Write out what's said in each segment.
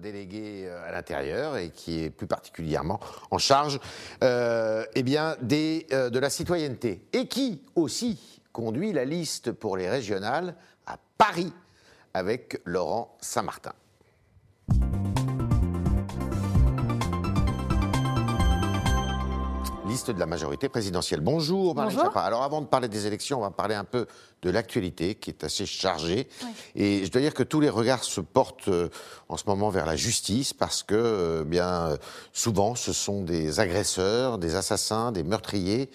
délégué euh, à l'intérieur et qui est plus particulièrement en charge euh, eh bien, euh, de la citoyenneté et qui aussi conduit la liste pour les régionales à Paris avec Laurent Saint-Martin. Liste de la majorité présidentielle. Bonjour Bonjour. Alors avant de parler des élections, on va parler un peu de l'actualité qui est assez chargée. Et je dois dire que tous les regards se portent euh, en ce moment vers la justice parce que euh, bien euh, souvent ce sont des agresseurs, des assassins, des meurtriers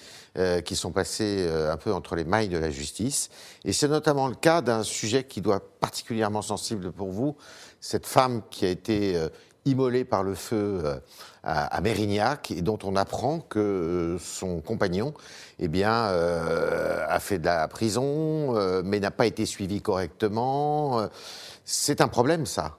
qui sont passés un peu entre les mailles de la justice. Et c'est notamment le cas d'un sujet qui doit être particulièrement sensible pour vous, cette femme qui a été immolée par le feu euh, à, à Mérignac et dont on apprend que euh, son compagnon eh bien, euh, a fait de la prison, euh, mais n'a pas été suivi correctement. C'est un problème, ça.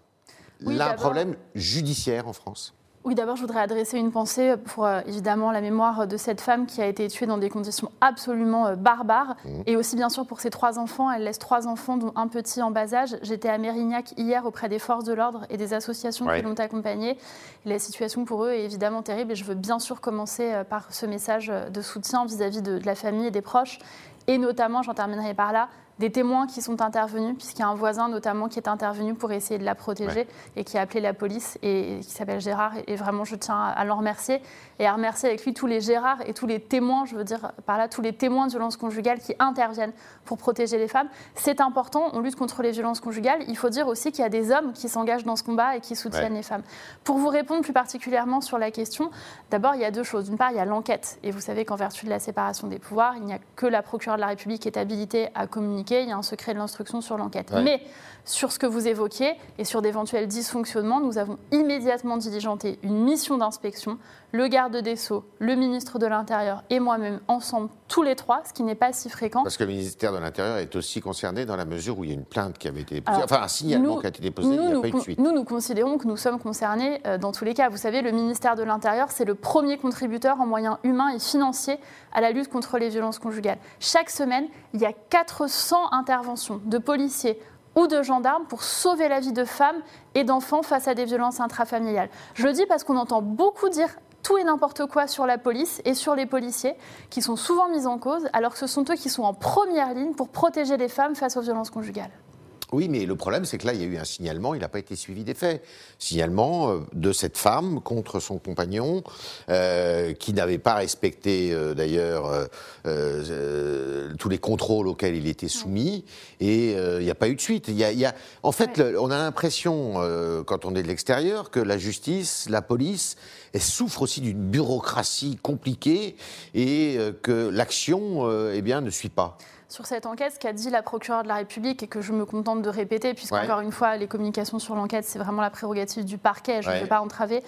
Oui, Là, un problème judiciaire en France. Oui, d'abord, je voudrais adresser une pensée pour euh, évidemment la mémoire de cette femme qui a été tuée dans des conditions absolument euh, barbares. Et aussi, bien sûr, pour ses trois enfants. Elle laisse trois enfants, dont un petit en bas âge. J'étais à Mérignac hier auprès des forces de l'ordre et des associations Ouais. qui l'ont accompagnée. La situation pour eux est évidemment terrible. Et je veux bien sûr commencer euh, par ce message de soutien vis-à-vis de, de la famille et des proches. Et notamment, j'en terminerai par là, des témoins qui sont intervenus, puisqu'il y a un voisin notamment qui est intervenu pour essayer de la protéger Ouais. et qui a appelé la police et, et qui s'appelle Gérard. Et, et vraiment, je tiens à, à l'en remercier et à remercier avec lui tous les Gérards et tous les témoins, je veux dire par là, tous les témoins de violences conjugales qui interviennent pour protéger les femmes. C'est important, on lutte contre les violences conjugales. Il faut dire aussi qu'il y a des hommes qui s'engagent dans ce combat et qui soutiennent Ouais. les femmes. Pour vous répondre plus particulièrement sur la question, d'abord, il y a deux choses. D'une part, il y a l'enquête. Et vous savez qu'en vertu de la séparation des pouvoirs, il n'y a que la procureure de la République qui est habilitée à communiquer. Il y a un secret de l'instruction sur l'enquête. Ouais. Mais sur ce que vous évoquiez et sur d'éventuels dysfonctionnements, nous avons immédiatement diligenté une mission d'inspection. Le garde des Sceaux, le ministre de l'Intérieur et moi-même, ensemble, tous les trois, ce qui n'est pas si fréquent. Parce que le ministère de l'Intérieur est aussi concerné dans la mesure où il y a une plainte qui avait été déposée, Alors, enfin un signalement nous- qui a été déposé, il nous, n'y a nous pas eu de con- suite. Nous, nous considérons que nous sommes concernés euh, dans tous les cas. Vous savez, le ministère de l'Intérieur, c'est le premier contributeur en moyens humains et financiers à la lutte contre les violences conjugales. Chaque semaine, il y a 400 interventions de policiers ou de gendarmes pour sauver la vie de femmes et d'enfants face à des violences intrafamiliales. Je le dis parce qu'on entend beaucoup dire tout et n'importe quoi sur la police et sur les policiers qui sont souvent mis en cause alors que ce sont eux qui sont en première ligne pour protéger les femmes face aux violences conjugales. Oui, mais le problème, c'est que là, il y a eu un signalement, il n'a pas été suivi des faits. Signalement euh, de cette femme contre son compagnon, euh, qui n'avait pas respecté euh, d'ailleurs euh, euh, tous les contrôles auxquels il était soumis, et euh, il n'y a pas eu de suite. Il y a, il y a- en fait, Ouais. le- on a l'impression, euh, quand on est de l'extérieur, que la justice, la police, elle souffre aussi d'une bureaucratie compliquée et que l'action, euh, eh bien, ne suit pas. Sur cette enquête, ce qu'a dit la procureure de la République et que je me contente de répéter, puisqu'encore Ouais. une fois, les communications sur l'enquête, c'est vraiment la prérogative du parquet. Je ne Ouais. veux pas entraver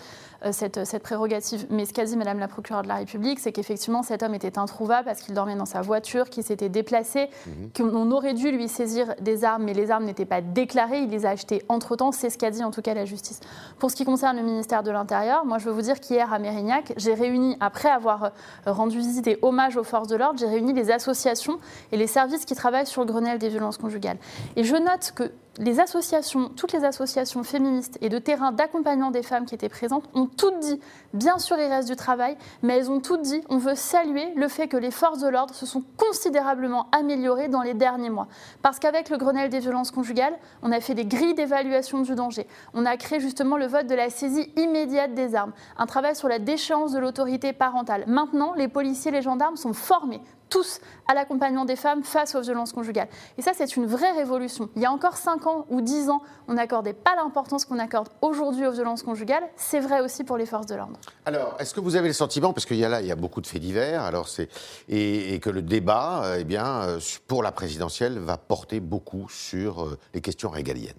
cette, cette prérogative. Mais ce qu'a dit Madame la procureure de la République, c'est qu'effectivement, cet homme était introuvable parce qu'il dormait dans sa voiture, qu'il s'était déplacé, Mhm. qu'on aurait dû lui saisir des armes, mais les armes n'étaient pas déclarées. Il les a achetées entre-temps. C'est ce qu'a dit en tout cas la justice. Pour ce qui concerne le ministère de l'Intérieur, moi, je veux vous dire qu'hier à Mérignac, j'ai réuni, après avoir euh, rendu visite et hommage aux forces de l'ordre, j'ai réuni les associations et les services qui travaillent sur le Grenelle des violences conjugales. Et je note que les associations, toutes les associations féministes et de terrain d'accompagnement des femmes qui étaient présentes ont toutes dit, bien sûr il reste du travail, mais elles ont toutes dit, on veut saluer le fait que les forces de l'ordre se sont considérablement améliorées dans les derniers mois. Parce qu'avec le Grenelle des violences conjugales, on a fait des grilles d'évaluation du danger. On a créé justement le vote de la saisie immédiate des armes, un travail sur la déchéance de l'autorité parentale. Maintenant, les policiers et les gendarmes sont formés tous à l'accompagnement des femmes face aux violences conjugales. Et ça, c'est une vraie révolution. Il y a encore 5 ans ou 10 ans, on n'accordait pas l'importance qu'on accorde aujourd'hui aux violences conjugales. C'est vrai aussi pour les forces de l'ordre. Alors, est-ce que vous avez le sentiment, parce qu'il y a là, il y a beaucoup de faits divers, alors et que le débat, euh, eh bien, euh, pour la présidentielle, va porter beaucoup sur euh, les questions régaliennes?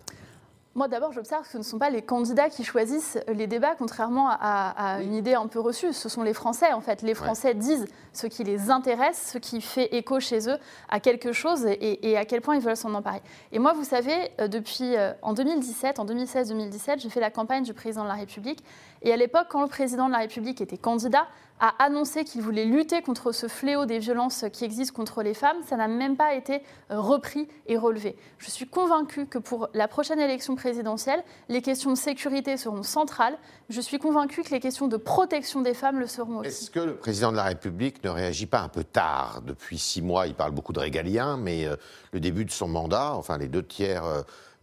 Moi, d'abord, j'observe que ce ne sont pas les candidats qui choisissent les débats, contrairement à, à une idée un peu reçue. Ce sont les Français, en fait. Les Français disent ce qui les intéresse, ce qui fait écho chez eux à quelque chose et, et à quel point ils veulent s'en emparer. Et moi, vous savez, euh, depuis euh, en 2017, en 2016-2017, j'ai fait la campagne du président de la République. Et à l'époque, quand le président de la République était candidat, a annoncé qu'il voulait lutter contre ce fléau des violences qui existent contre les femmes. Ça n'a même pas été euh, repris et relevé. Je suis convaincue que pour la prochaine élection présidentielle, les questions de sécurité seront centrales. Je suis convaincue que les questions de protection des femmes le seront aussi. Est-ce que le président de la République ne réagit pas un peu tard Depuis six mois, il parle beaucoup de régalien, mais euh, le début de son mandat, enfin les deux tiers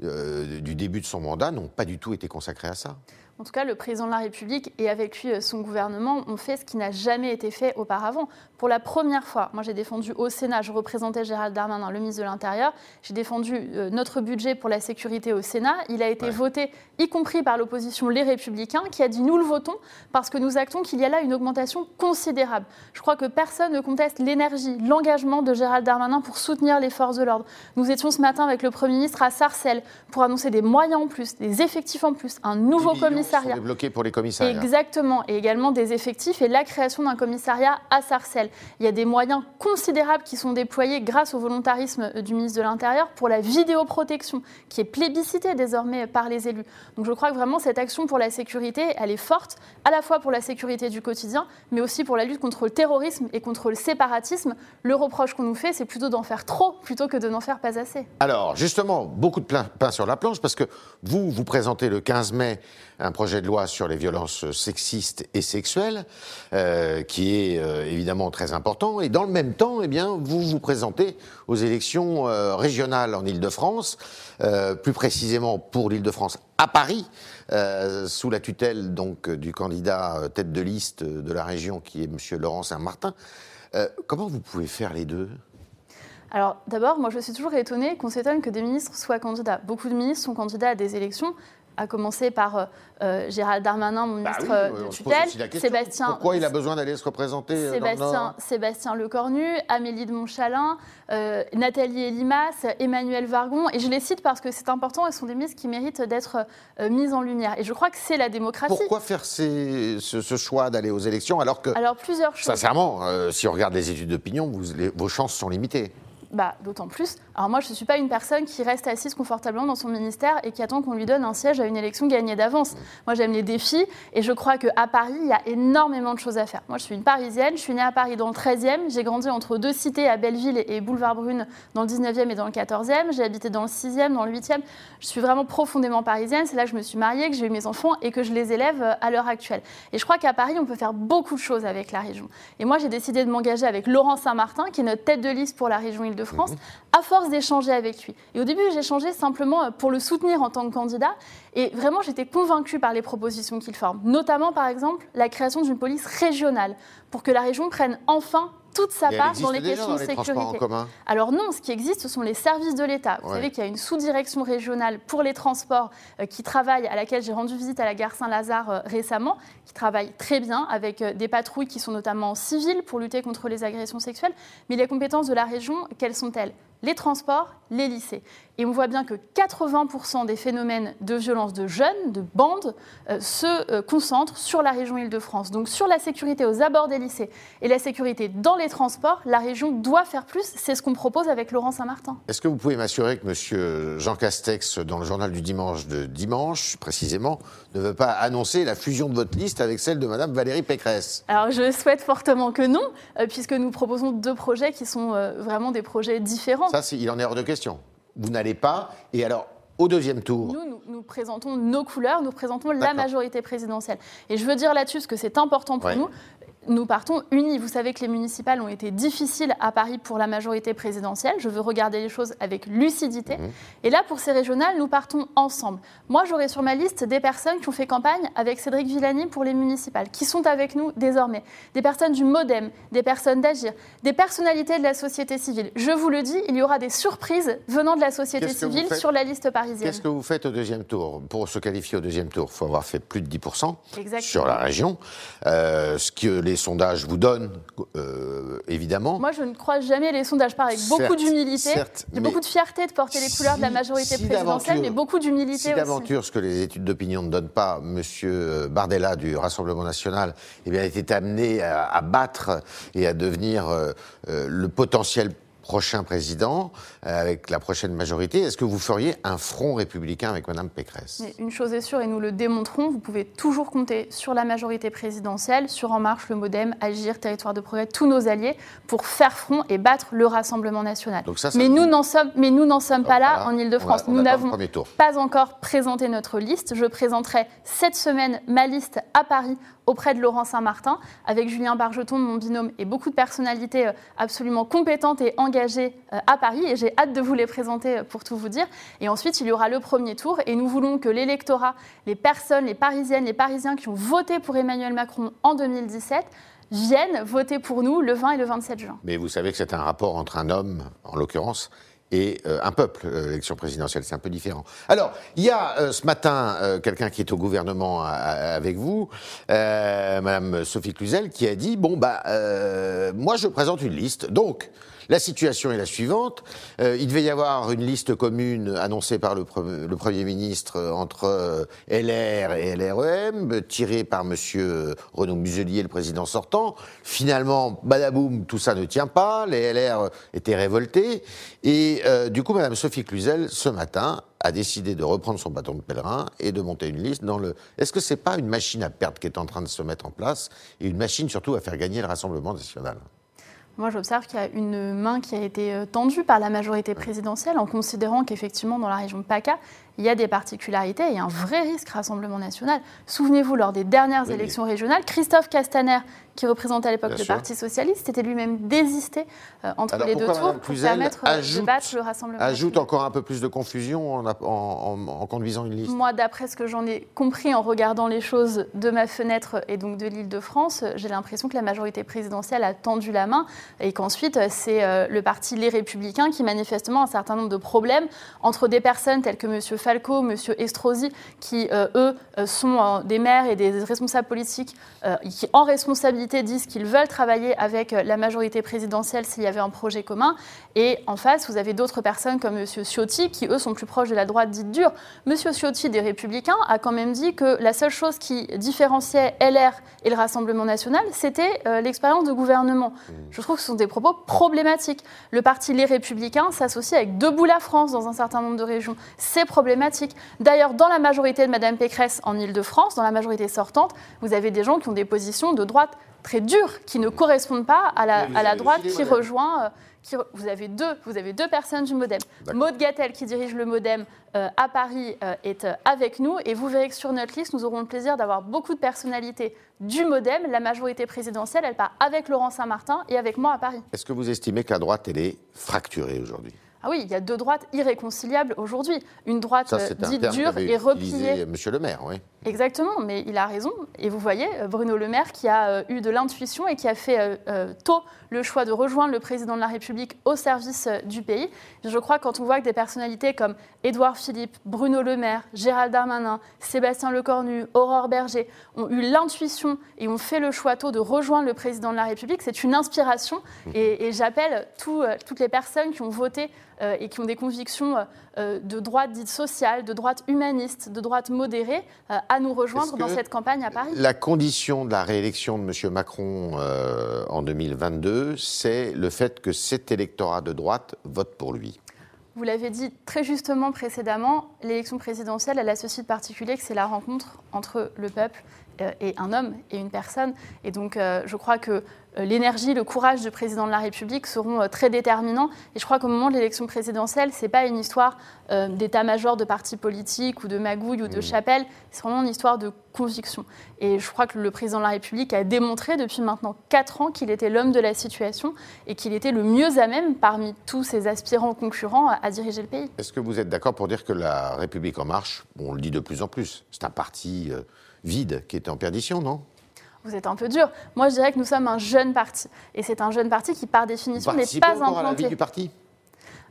euh, du début de son mandat, n'ont pas du tout été consacrés à ça. En tout cas, le président de la République et avec lui euh, son gouvernement ont fait ce qui n'a jamais été fait auparavant. Pour la première fois, moi j'ai défendu au Sénat, je représentais Gérald Darmanin, le ministre de l'Intérieur, j'ai défendu euh, notre budget pour la sécurité au Sénat. Il a été voté, y compris par l'opposition Les Républicains, qui a dit nous le votons parce que nous actons qu'il y a là une augmentation considérable. Je crois que personne ne conteste l'énergie, l'engagement de Gérald Darmanin pour soutenir les forces de l'ordre. Nous étions ce matin avec le Premier ministre à Sarcelles pour annoncer des moyens en plus, des effectifs en plus, un nouveau commissaire commissariat. pour les commissariats. Exactement, et également des effectifs et la création d'un commissariat à Sarcelles. Il y a des moyens considérables qui sont déployés grâce au volontarisme du ministre de l'Intérieur pour la vidéoprotection, qui est plébiscitée désormais par les élus. Donc je crois que vraiment cette action pour la sécurité, elle est forte, à la fois pour la sécurité du quotidien, mais aussi pour la lutte contre le terrorisme et contre le séparatisme. Le reproche qu'on nous fait, c'est plutôt d'en faire trop plutôt que de n'en faire pas assez. Alors justement, beaucoup de pain sur la planche, parce que vous, vous présentez le 15 mai un projet de loi sur les violences sexistes et sexuelles, euh, qui est euh, évidemment très important. Et dans le même temps, eh bien, vous vous présentez aux élections euh, régionales en Ile-de-France, plus précisément pour l'Ile-de-France à Paris, sous la tutelle donc du candidat tête de liste de la région, qui est M. Laurent Saint-Martin. comment vous pouvez faire les deux? Alors d'abord, moi je suis toujours étonnée qu'on s'étonne que des ministres soient candidats. Beaucoup de ministres sont candidats à des élections à commencer par euh, euh, Gérald Darmanin, mon bah ministre euh, de tutelle, Sébastien. Pourquoi il a besoin d'aller se représenter Sébastien, Sébastien Lecornu, Amélie de Montchalin, Nathalie Elimas, Emmanuel Vargon, et je les cite parce que c'est important, elles sont des ministres qui méritent d'être mises en lumière. Et je crois que c'est la démocratie. Pourquoi faire ce, choix d'aller aux élections alors que, alors, plusieurs choses. sincèrement, si on regarde les études d'opinion, vos chances sont limitées bah, d'autant plus. Alors moi, je ne suis pas une personne qui reste assise confortablement dans son ministère et qui attend qu'on lui donne un siège à une élection gagnée d'avance. Moi, j'aime les défis et je crois qu'à Paris, il y a énormément de choses à faire. Moi, je suis une Parisienne, je suis née à Paris dans le 13e, j'ai grandi entre deux cités, à Belleville et Boulevard Brune, dans le 19e et dans le 14e, j'ai habité dans le 6e, dans le 8e. Je suis vraiment profondément parisienne, c'est là que je me suis mariée, que j'ai eu mes enfants et que je les élève euh, à l'heure actuelle. Et je crois qu'à Paris, on peut faire beaucoup de choses avec la région. Et moi, j'ai décidé de m'engager avec Laurent Saint-Martin, qui est notre tête de liste pour la région île de france à force d'échanger avec lui. Et au début, j'ai changé simplement euh, pour le soutenir en tant que candidat. Et vraiment, j'étais convaincue par les propositions qu'il forme. Notamment, par exemple, la création d'une police régionale pour que la région prenne enfin toute sa part dans les questions de sécurité. Alors non, ce qui existe, ce sont les services de l'État. Vous savez qu'il y a une sous-direction régionale pour les transports euh, qui travaille, à laquelle j'ai rendu visite à la gare Saint-Lazare euh, récemment, qui travaille très bien avec des patrouilles qui sont notamment civiles pour lutter contre les agressions sexuelles. Mais les compétences de la région, quelles sont-elles? Les transports, les lycées. Et on voit bien que 80% des phénomènes de violence de jeunes, de bandes, euh, se euh, concentrent sur la région Île-de-France. Donc sur la sécurité aux abords des lycées et la sécurité dans les transports, la région doit faire plus. C'est ce qu'on propose avec Laurent Saint-Martin. Est-ce que vous pouvez m'assurer que M. Jean Castex, dans le journal du dimanche de dimanche, précisément, ne veut pas annoncer la fusion de votre liste avec celle de Mme Valérie Pécresse? Alors je souhaite fortement que non, euh, puisque nous proposons deux projets qui sont vraiment des projets différents. Ça, il en est hors de question. Vous n'allez pas. Et alors, au deuxième tour. Nous, nous, présentons nos couleurs, nous présentons la majorité présidentielle. Et je veux dire là-dessus, parce que c'est important pour nous, nous partons unis. Vous savez que les municipales ont été difficiles à Paris pour la majorité présidentielle. Je veux regarder les choses avec lucidité. Mhm. Et là, pour ces régionales, nous partons ensemble. Moi, j'aurai sur ma liste des personnes qui ont fait campagne avec Cédric Villani pour les municipales, qui sont avec nous désormais. Des personnes du Modem, des personnes d'Agir, des personnalités de la société civile. Je vous le dis, il y aura des surprises venant de la société civile sur la liste parisienne. Qu'est-ce que vous faites au deuxième tour? Pour se qualifier au deuxième tour, il faut avoir fait plus de 10% sur la région. Euh, ce que les sondages vous donnent, euh, évidemment. Moi, je ne crois jamais les sondages. Par avec beaucoup d'humilité. A beaucoup de fierté de porter les couleurs de la majorité présidentielle, mais beaucoup d'humilité si aussi. d'aventure, ce que les études d'opinion ne donnent pas, M. Bardella du Rassemblement national eh bien, était amené à, battre et à devenir euh, euh, le potentiel prochain président, euh, avec la prochaine majorité, est-ce que vous feriez un front républicain avec Mme Pécresse? Une chose est sûre, et nous le démontrons, vous pouvez toujours compter sur la majorité présidentielle, sur En Marche, le Modem, Agir, Territoire de Progrès, tous nos alliés, pour faire front et battre le Rassemblement national. mais, nous n'en sommes, mais nous n'en sommes pas là en Ile-de-France. Nous n'avons pas encore présenté notre liste. Je présenterai cette semaine ma liste à Paris auprès de Laurent Saint-Martin, avec Julien Bargeton, mon binôme, et beaucoup de personnalités euh, absolument compétentes et engagées euh, à Paris. Et j'ai hâte de vous les présenter euh, pour tout vous dire. Et ensuite, il y aura le premier tour. Et nous voulons que l'électorat, les personnes, les Parisiennes, les Parisiens qui ont voté pour Emmanuel Macron en 2017, viennent voter pour nous le 20 et le 27 juin. Mais vous savez que c'est un rapport entre un homme, en l'occurrence, et euh, un peuple, euh, l'élection présidentielle, c'est un peu différent. Alors, il y a euh, ce matin quelqu'un qui est au gouvernement avec vous, Madame Sophie Cluzel, qui a dit bon bah moi je présente une liste, donc la situation est la suivante. Euh, il devait y avoir une liste commune annoncée par le, Premier ministre euh, entre euh, LR et LREM, tirée par M. Renaud Muselier, le président sortant. Finalement, badaboum, tout ça ne tient pas. Les LR étaient révoltés. Et du coup, Mme Sophie Cluzel, ce matin, a décidé de reprendre son bâton de pèlerin et de monter une liste dans le. Est-ce que c'est pas une machine à perdre qui est en train de se mettre en place et une machine surtout à faire gagner le Rassemblement national? Moi, j'observe qu'il y a une main qui a été euh, tendue par la majorité présidentielle en considérant qu'effectivement, dans la région de PACA, il y a des particularités et un vrai risque Rassemblement national. Souvenez-vous, lors des dernières élections régionales, Christophe Castaner, qui représentait à l'époque le Parti socialiste, était lui-même désisté euh, entre les deux tours pour permettre euh, de battre le Rassemblement Ajoute encore un peu plus de confusion en, en, conduisant une liste? Moi, d'après ce que j'en ai compris en regardant les choses de ma fenêtre et donc de l'île de France, j'ai l'impression que la majorité présidentielle a tendu la main et qu'ensuite, c'est euh, le parti Les Républicains qui manifestement a un certain nombre de problèmes entre des personnes telles que M. Falco, M. Estrosi, qui, eux, sont des maires et des responsables politiques qui, en responsabilité, disent qu'ils veulent travailler avec la majorité présidentielle s'il y avait un projet commun. Et en face, vous avez d'autres personnes comme M. Ciotti, qui eux sont plus proches de la droite dite dure. M. Ciotti des Républicains a quand même dit que la seule chose qui différenciait LR et le Rassemblement national, c'était euh, l'expérience de gouvernement. Mmh. Je trouve que ce sont des propos problématiques. Le parti Les Républicains s'associe avec Debout la France dans un certain nombre de régions. C'est problématique. D'ailleurs, dans la majorité de Mme Pécresse en Ile-de-France, dans la majorité sortante, vous avez des gens qui ont des positions de droite très dures qui ne correspondent pas à la, à la droite qui rejoint. Euh, qui, vous, avez deux, vous avez deux personnes du Modem. Maud Gattel, qui dirige le Modem euh, à Paris, euh, est avec nous. Et vous verrez que sur notre liste, nous aurons le plaisir d'avoir beaucoup de personnalités du Modem. La majorité présidentielle, elle part avec Laurent Saint-Martin et avec moi à Paris. Est-ce que vous estimez que la droite, elle est fracturée aujourd'hui? Ah oui, il y a deux droites irréconciliables aujourd'hui. Une droite dite dure et repliée. Monsieur le maire, oui. Exactement, mais il a raison. Et vous voyez, euh, Bruno Le Maire qui a euh, eu de l'intuition et qui a fait euh, tôt le choix de rejoindre le président de la République au service du pays. Je crois que quand on voit que des personnalités comme Édouard Philippe, Bruno Le Maire, Gérald Darmanin, Sébastien Lecornu, Aurore Berger ont eu l'intuition et ont fait le choix tôt de rejoindre le président de la République, c'est une inspiration. Mmh. Et, j'appelle toutes les personnes qui ont voté et qui ont des convictions de droite dite sociale, de droite humaniste, de droite modérée, à nous rejoindre dans cette campagne à Paris. La condition de la réélection de M. Macron euh, en 2022, c'est le fait que cet électorat de droite vote pour lui. Vous l'avez dit très justement précédemment, l'élection présidentielle, elle a ceci de particulier que c'est la rencontre entre le peuple euh, et un homme et une personne. Et donc, euh, je crois que euh, l'énergie, le courage du président de la République seront très déterminants. Et je crois qu'au moment de l'élection présidentielle, ce n'est pas une histoire d'état-major de parti politique ou de magouille ou de mmh. chapelle, c'est vraiment une histoire de conviction. Et je crois que le président de la République a démontré depuis maintenant quatre ans qu'il était l'homme de la situation et qu'il était le mieux à même parmi tous ses aspirants concurrents à, diriger le pays. Est-ce que vous êtes d'accord pour dire que la République en marche, on le dit de plus en plus, c'est un parti vide qui est en perdition, non? Vous êtes un peu dur. Moi, je dirais que nous sommes un jeune parti. Et c'est un jeune parti qui, par définition, n'est pas implanté. à la vie du parti?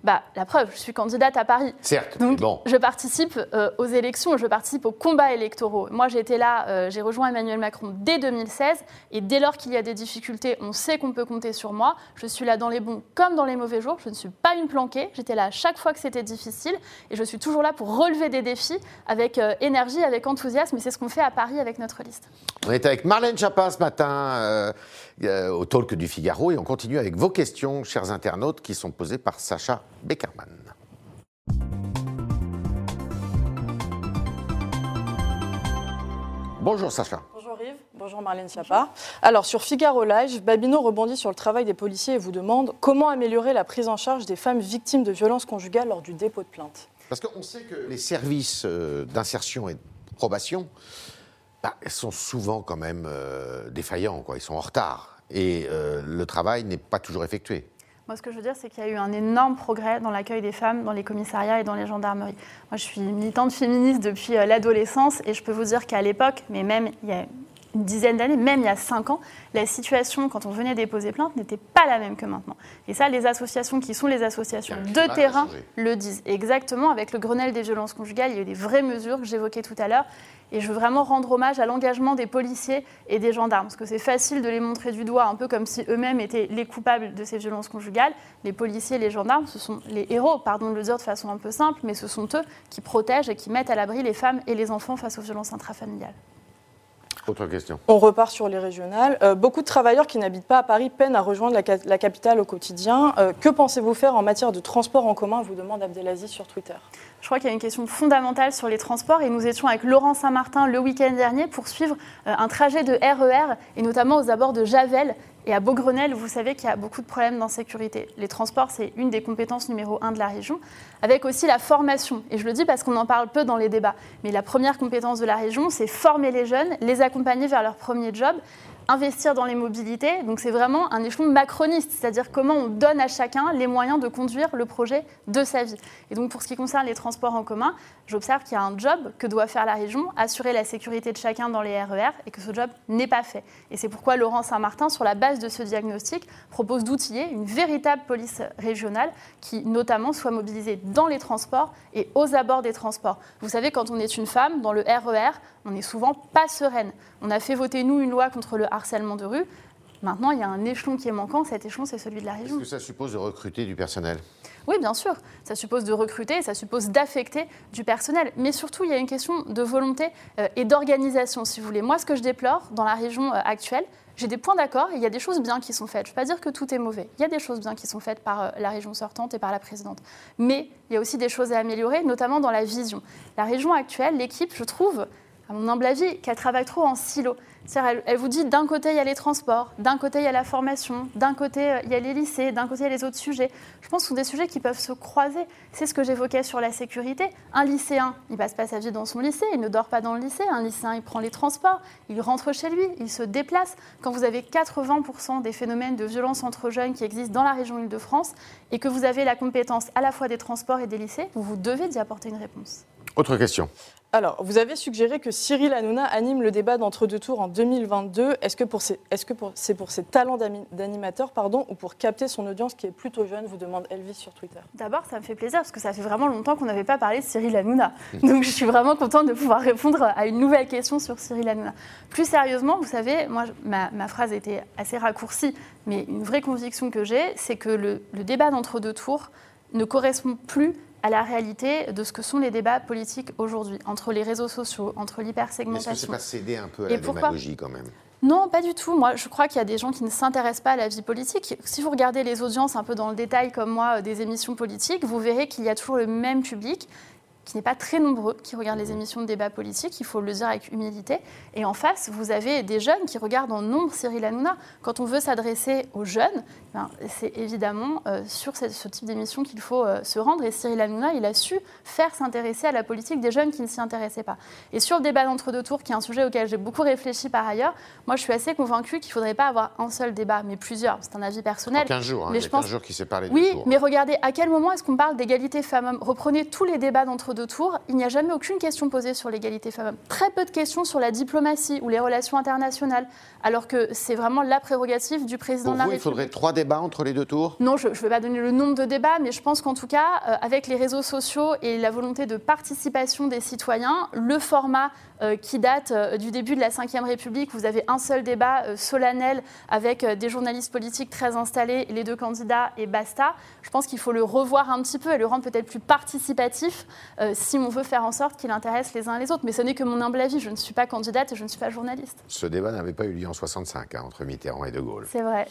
Bah, la preuve, je suis candidate à Paris. Certes, Donc, bon. je participe euh, aux élections, je participe aux combats électoraux. Moi, j'étais là, euh, j'ai rejoint Emmanuel Macron dès 2016, et dès lors qu'il y a des difficultés, on sait qu'on peut compter sur moi. Je suis là dans les bons comme dans les mauvais jours. Je ne suis pas une planquée. J'étais là à chaque fois que c'était difficile, et je suis toujours là pour relever des défis avec euh, énergie, avec enthousiasme. Et c'est ce qu'on fait à Paris avec notre liste. On est avec Marlène Chapin ce matin euh, au talk du Figaro et on continue avec vos questions, chers internautes, qui sont posées par Sacha Beckerman. Bonjour Sacha. Bonjour Yves, bonjour Marlène Schiappa. Alors sur Figaro Live, Babino rebondit sur le travail des policiers et vous demande comment améliorer la prise en charge des femmes victimes de violences conjugales lors du dépôt de plainte. Parce qu'on sait que les services euh, d'insertion et de probation bah, sont souvent quand même euh, défaillants, quoi. ils sont en retard. Et euh, le travail n'est pas toujours effectué. Moi, ce que je veux dire, c'est qu'il y a eu un énorme progrès dans l'accueil des femmes dans les commissariats et dans les gendarmeries. Moi, je suis militante féministe depuis euh, l'adolescence et je peux vous dire qu'à l'époque, mais même il y a une dizaine d'années, même il y a cinq ans, la situation, quand on venait déposer plainte, n'était pas la même que maintenant. Et ça, les associations qui sont les associations de terrain le disent. Exactement, avec le Grenelle des violences conjugales, il y a eu des vraies mesures que j'évoquais tout à l'heure. Et je veux vraiment rendre hommage à l'engagement des policiers et des gendarmes, parce que c'est facile de les montrer du doigt, un peu comme si eux-mêmes étaient les coupables de ces violences conjugales. Les policiers et les gendarmes, ce sont les héros, pardon de le dire de façon un peu simple, mais ce sont eux qui protègent et qui mettent à l'abri les femmes et les enfants face aux violences intrafamiliales. Autre question. On repart sur les régionales. Euh, beaucoup de travailleurs qui n'habitent pas à Paris peinent à rejoindre la, ca- la capitale au quotidien. Euh, que pensez-vous faire en matière de transport en commun vous demande Abdelaziz sur Twitter. Je crois qu'il y a une question fondamentale sur les transports et nous étions avec Laurent Saint-Martin le week-end dernier pour suivre euh, un trajet de RER et notamment aux abords de Javel et à Beaugrenelle. Vous savez qu'il y a beaucoup de problèmes d'insécurité. Les transports, c'est une des compétences numéro un de la région, avec aussi la formation. Et je le dis parce qu'on en parle peu dans les débats. Mais la première compétence de la région, c'est former les jeunes, les accompagner vers leur premier job investir dans les mobilités. Donc c'est vraiment un échelon macroniste, c'est-à-dire comment on donne à chacun les moyens de conduire le projet de sa vie. Et donc pour ce qui concerne les transports en commun, j'observe qu'il y a un job que doit faire la région, assurer la sécurité de chacun dans les RER, et que ce job n'est pas fait. Et c'est pourquoi Laurent Saint-Martin, sur la base de ce diagnostic, propose d'outiller une véritable police régionale qui notamment soit mobilisée dans les transports et aux abords des transports. Vous savez, quand on est une femme, dans le RER, on n'est souvent pas sereine. On a fait voter, nous, une loi contre le harcèlement de rue. Maintenant, il y a un échelon qui est manquant. Cet échelon, c'est celui de la Est-ce région. que ça suppose de recruter du personnel? Oui, bien sûr. Ça suppose de recruter, ça suppose d'affecter du personnel. Mais surtout, il y a une question de volonté euh, et d'organisation, si vous voulez. Moi, ce que je déplore dans la région euh, actuelle, j'ai des points d'accord et il y a des choses bien qui sont faites. Je ne veux pas dire que tout est mauvais. Il y a des choses bien qui sont faites par euh, la région sortante et par la présidente. Mais il y a aussi des choses à améliorer, notamment dans la vision. La région actuelle, l'équipe, je trouve, à mon humble avis, qu'elle travaille trop en silo. C'est-à-dire, elle, vous dit d'un côté il y a les transports, d'un côté il y a la formation, d'un côté euh, il y a les lycées, d'un côté il y a les autres sujets. Je pense que ce sont des sujets qui peuvent se croiser. C'est ce que j'évoquais sur la sécurité. Un lycéen, il passe pas sa vie dans son lycée, il ne dort pas dans le lycée. Un lycéen, il prend les transports, il rentre chez lui, il se déplace. Quand vous avez 80% des phénomènes de violence entre jeunes qui existent dans la région Île-de-France et que vous avez la compétence à la fois des transports et des lycées, vous vous devez d'y apporter une réponse. Autre question. Alors, vous avez suggéré que Cyril Hanouna anime le débat d'entre-deux tours en 2022. Est-ce que est-ce que pour- c'est pour ses talents d'animateur pardon, ou pour capter son audience qui est plutôt jeune vous demande Elvis sur Twitter. D'abord, ça me fait plaisir parce que ça fait vraiment longtemps qu'on n'avait pas parlé de Cyril Hanouna. Donc, je suis vraiment contente de pouvoir répondre à une nouvelle question sur Cyril Hanouna. Plus sérieusement, vous savez, moi, ma, phrase était assez raccourcie, mais une vraie conviction que j'ai, c'est que le, le débat d'entre-deux tours ne correspond plus à la réalité de ce que sont les débats politiques aujourd'hui, entre les réseaux sociaux, entre Est-ce que c'est l'hypersegmentation. pas céder un peu à la démagogie quand même? Non, pas du tout. Moi, je crois qu'il y a des gens qui ne s'intéressent pas à la vie politique. Si vous regardez les audiences un peu dans le détail, comme moi, euh, des émissions politiques, vous verrez qu'il y a toujours le même public qui n'est pas très nombreux, qui regarde les émissions de débat politique, il faut le dire avec humilité. Et en face, vous avez des jeunes qui regardent en nombre Cyril Hanouna. Quand on veut s'adresser aux jeunes, ben, c'est évidemment euh, sur ce, ce type d'émission qu'il faut euh, se rendre. Et Cyril Hanouna, il a su faire s'intéresser à la politique des jeunes qui ne s'y intéressaient pas. Et sur le débat d'entre-deux tours, qui est un sujet auquel j'ai beaucoup réfléchi par ailleurs, moi je suis assez convaincue qu'il ne faudrait pas avoir un seul débat, mais plusieurs. C'est un avis personnel. 15 jours, hein, Mais je a 15 pense- jours qui les deux Oui, mais regardez, à quel moment est-ce qu'on parle d'égalité femmes-hommes? Reprenez tous les débats d'entre-deux deux tours, il n'y a jamais aucune question posée sur l'égalité femmes-hommes. Très peu de questions sur la diplomatie ou les relations internationales, alors que c'est vraiment la prérogative du président Pour de la vous, il République. faudrait trois débats entre les deux tours? Non, je ne vais pas donner le nombre de débats, mais je pense qu'en tout cas, euh, avec les réseaux sociaux et la volonté de participation des citoyens, le format qui date euh, du début de la Ve République, vous avez un seul débat euh, solennel avec euh, des journalistes politiques très installés, les deux candidats et basta. Je pense qu'il faut le revoir un petit peu et le rendre peut-être plus participatif euh, si on veut faire en sorte qu'il intéresse les uns les autres. Mais ce n'est que mon humble avis, je ne suis pas candidate et je ne suis pas journaliste. Ce débat n'avait pas eu lieu en 65, hein, entre Mitterrand et De Gaulle. C'est vrai.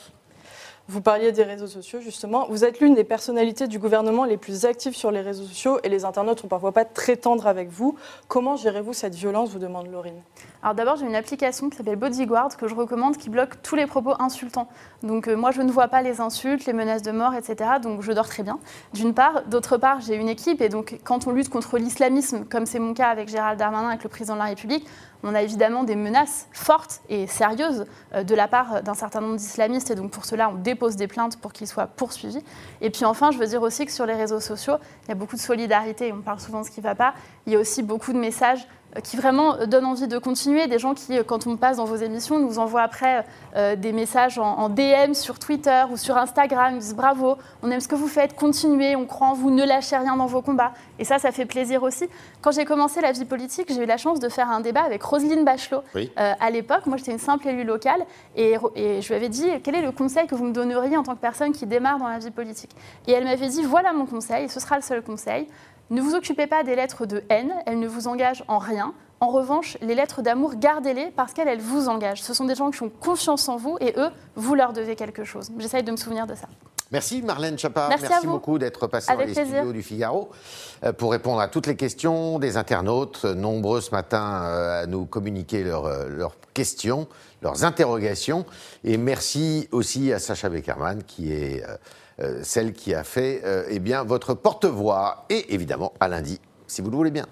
Vous parliez des réseaux sociaux, justement. Vous êtes l'une des personnalités du gouvernement les plus actives sur les réseaux sociaux et les internautes sont parfois pas très tendres avec vous. Comment gérez-vous cette violence, vous demande Laurine Alors d'abord, j'ai une application qui s'appelle Bodyguard que je recommande qui bloque tous les propos insultants. Donc euh, moi, je ne vois pas les insultes, les menaces de mort, etc. Donc je dors très bien, d'une part. D'autre part, j'ai une équipe et donc quand on lutte contre l'islamisme, comme c'est mon cas avec Gérald Darmanin, avec le président de la République, on a évidemment des menaces fortes et sérieuses euh, de la part d'un certain nombre d'islamistes et donc pour cela, on dépose des plaintes pour qu'ils soient poursuivis. Et puis enfin, je veux dire aussi que sur les réseaux sociaux, il y a beaucoup de solidarité, on parle souvent de ce qui ne va pas. Il y a aussi beaucoup de messages qui vraiment euh, donnent envie de continuer. Des gens qui, euh, quand on passe dans vos émissions, nous envoient après euh, des messages en, en DM sur Twitter ou sur Instagram, ils disent bravo, on aime ce que vous faites, continuez, on croit en vous, ne lâchez rien dans vos combats. Et ça, ça fait plaisir aussi. Quand j'ai commencé la vie politique, j'ai eu la chance de faire un débat avec Roselyne Bachelot. Oui. Euh, à l'époque, moi j'étais une simple élue locale et, et je lui avais dit quel est le conseil que vous me donneriez en tant que personne qui démarre dans la vie politique? Et elle m'avait dit voilà mon conseil, et ce sera le seul conseil. Ne vous occupez pas des lettres de haine, elles ne vous engagent en rien. En revanche, les lettres d'amour, gardez-les parce qu'elles elles vous engagent. Ce sont des gens qui ont confiance en vous et eux, vous leur devez quelque chose. J'essaye de me souvenir de ça. Merci Marlène Chapard. Merci beaucoup d'être passée Avec dans les plaisir. studios du Figaro euh, pour répondre à toutes les questions des internautes, euh, nombreux ce matin euh, à nous communiquer leurs, leurs questions, leurs interrogations. Et merci aussi à Sacha Beckerman qui est euh, celle qui a fait euh, eh bien, votre porte-voix. Et évidemment, à lundi, si vous le voulez bien.